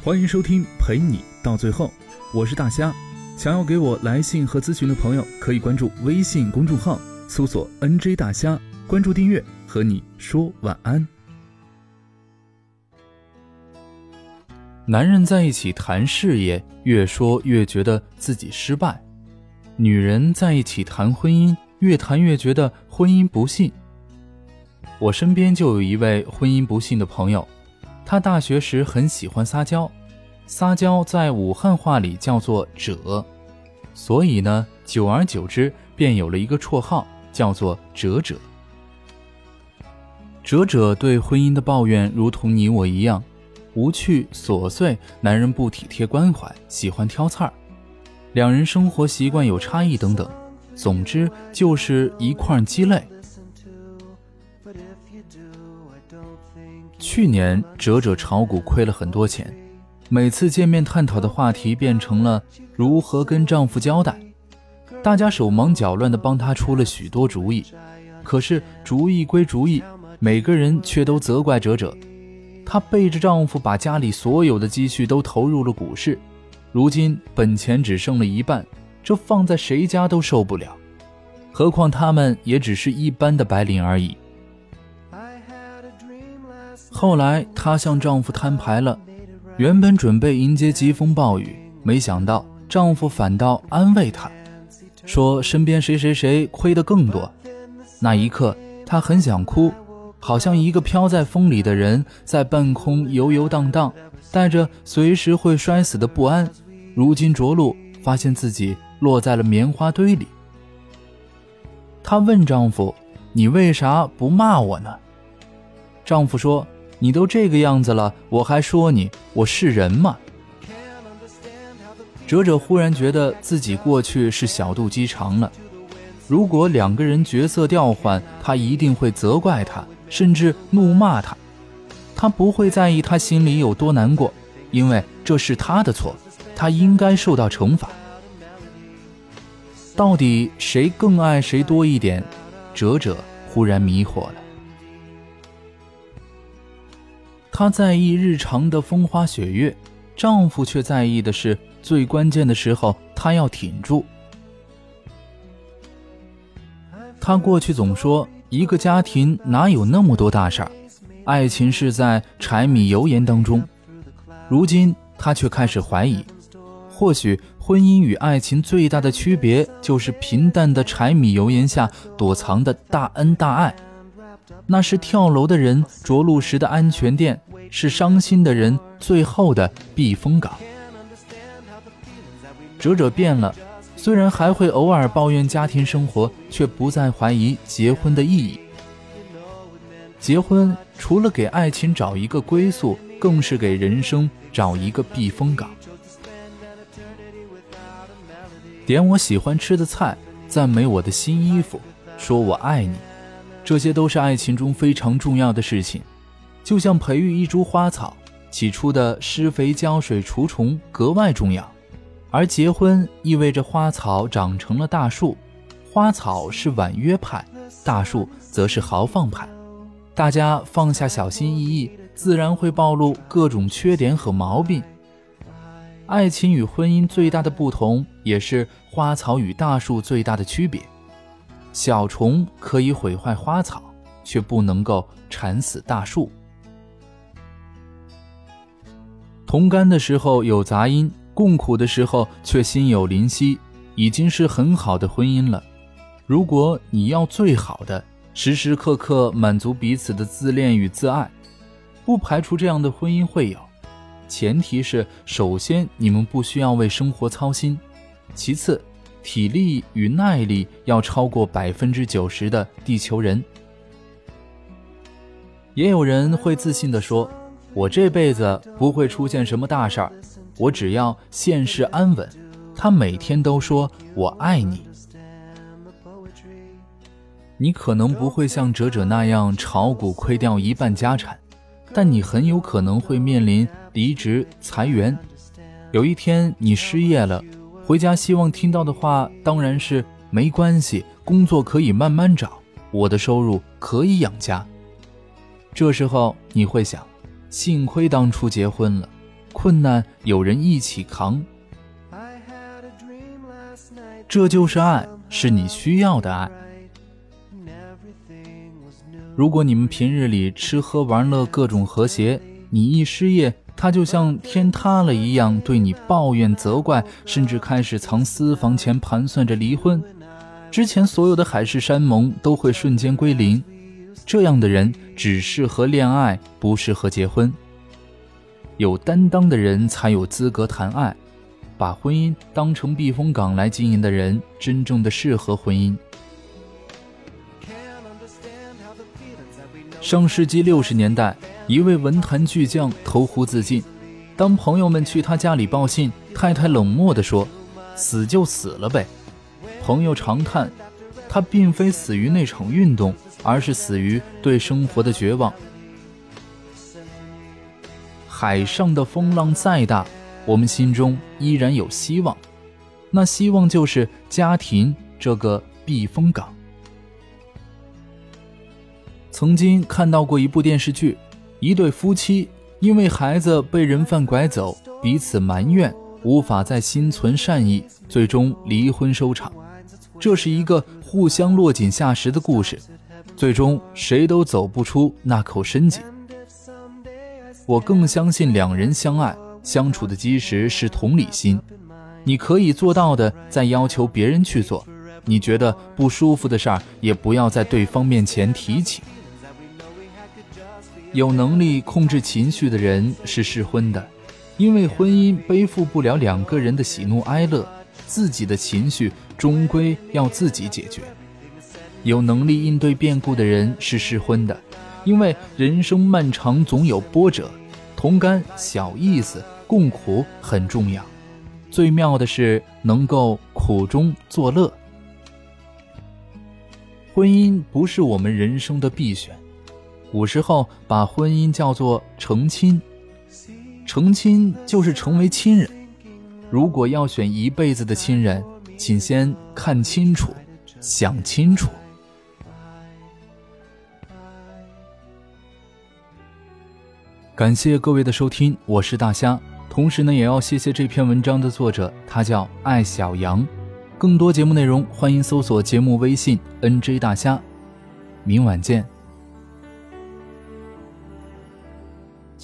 欢迎收听陪你到最后，我是大虾。想要给我来信和咨询的朋友，可以关注微信公众号，搜索 “nj 大虾”，关注订阅，和你说晚安。男人在一起谈事业，越说越觉得自己失败；女人在一起谈婚姻，越谈越觉得婚姻不幸。我身边就有一位婚姻不幸的朋友。他大学时很喜欢撒娇，撒娇在武汉话里叫做“褶”，所以呢，久而久之便有了一个绰号，叫做“褶褶”。褶褶对婚姻的抱怨，如同你我一样，无趣琐碎，男人不体贴关怀，喜欢挑刺儿，两人生活习惯有差异等等，总之就是一块鸡肋。去年，哲哲炒股亏了很多钱，每次见面探讨的话题变成了如何跟丈夫交代。大家手忙脚乱地帮她出了许多主意，可是主意归主意，每个人却都责怪哲哲。她背着丈夫把家里所有的积蓄都投入了股市，如今本钱只剩了一半，这放在谁家都受不了，何况他们也只是一般的白领而已。后来，她向丈夫摊牌了，原本准备迎接疾风暴雨，没想到丈夫反倒安慰她，说身边谁谁谁亏得更多。那一刻，她很想哭，好像一个飘在风里的人，在半空游游荡荡，带着随时会摔死的不安。如今着陆，发现自己落在了棉花堆里。她问丈夫：“你为啥不骂我呢？”丈夫说。你都这个样子了，我还说你，我是人吗？哲哲忽然觉得自己过去是小肚鸡肠了。如果两个人角色调换，他一定会责怪他，甚至怒骂他。他不会在意他心里有多难过，因为这是他的错，他应该受到惩罚。到底谁更爱谁多一点？哲哲忽然迷惑了。她在意日常的风花雪月，丈夫却在意的是最关键的时候，他要挺住。她过去总说一个家庭哪有那么多大事儿，爱情是在柴米油盐当中。如今她却开始怀疑，或许婚姻与爱情最大的区别就是平淡的柴米油盐下躲藏的大恩大爱。那是跳楼的人着陆时的安全垫，是伤心的人最后的避风港。哲哲变了，虽然还会偶尔抱怨家庭生活，却不再怀疑结婚的意义。结婚除了给爱情找一个归宿，更是给人生找一个避风港。点我喜欢吃的菜，赞美我的新衣服，说我爱你。这些都是爱情中非常重要的事情，就像培育一株花草，起初的施肥、浇水、除虫格外重要，而结婚意味着花草长成了大树。花草是婉约派，大树则是豪放派。大家放下小心翼翼，自然会暴露各种缺点和毛病。爱情与婚姻最大的不同，也是花草与大树最大的区别。小虫可以毁坏花草，却不能够缠死大树。同甘的时候有杂音，共苦的时候却心有灵犀，已经是很好的婚姻了。如果你要最好的，时时刻刻满足彼此的自恋与自爱，不排除这样的婚姻会有，前提是首先你们不需要为生活操心，其次。体力与耐力要超过百分之九十的地球人。也有人会自信地说：“我这辈子不会出现什么大事儿，我只要现世安稳。”他每天都说“我爱你”。你可能不会像哲哲那样炒股亏掉一半家产，但你很有可能会面临离职裁员。有一天你失业了。回家希望听到的话当然是没关系，工作可以慢慢找，我的收入可以养家。这时候你会想，幸亏当初结婚了，困难有人一起扛。这就是爱，是你需要的爱。如果你们平日里吃喝玩乐各种和谐，你一失业，他就像天塌了一样对你抱怨责怪，甚至开始藏私房钱盘算着离婚。之前所有的海誓山盟都会瞬间归零。这样的人只适合恋爱，不适合结婚。有担当的人才有资格谈爱。把婚姻当成避风港来经营的人，真正的适合婚姻。上世纪六十年代，一位文坛巨匠投湖自尽。当朋友们去他家里报信，太太冷漠地说：“死就死了呗。”朋友长叹：“他并非死于那场运动，而是死于对生活的绝望。”海上的风浪再大。我们心中依然有希望，那希望就是家庭这个避风港。曾经看到过一部电视剧，一对夫妻因为孩子被人贩拐走，彼此埋怨，无法再心存善意，最终离婚收场。这是一个互相落井下石的故事，最终谁都走不出那口深井。我更相信两人相爱。相处的基石是同理心，你可以做到的，在要求别人去做；你觉得不舒服的事儿，也不要在对方面前提起。有能力控制情绪的人是适婚的，因为婚姻背负不了两个人的喜怒哀乐，自己的情绪终归要自己解决。有能力应对变故的人是适婚的，因为人生漫长，总有波折，同甘小意思。共苦很重要，最妙的是能够苦中作乐。婚姻不是我们人生的必选，古时候把婚姻叫做成亲，成亲就是成为亲人。如果要选一辈子的亲人，请先看清楚，想清楚。感谢各位的收听，我是大虾。同时呢，也要谢谢这篇文章的作者，他叫爱小羊。更多节目内容，欢迎搜索节目微信 “nj 大虾”。明晚见。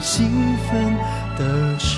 兴奋的时。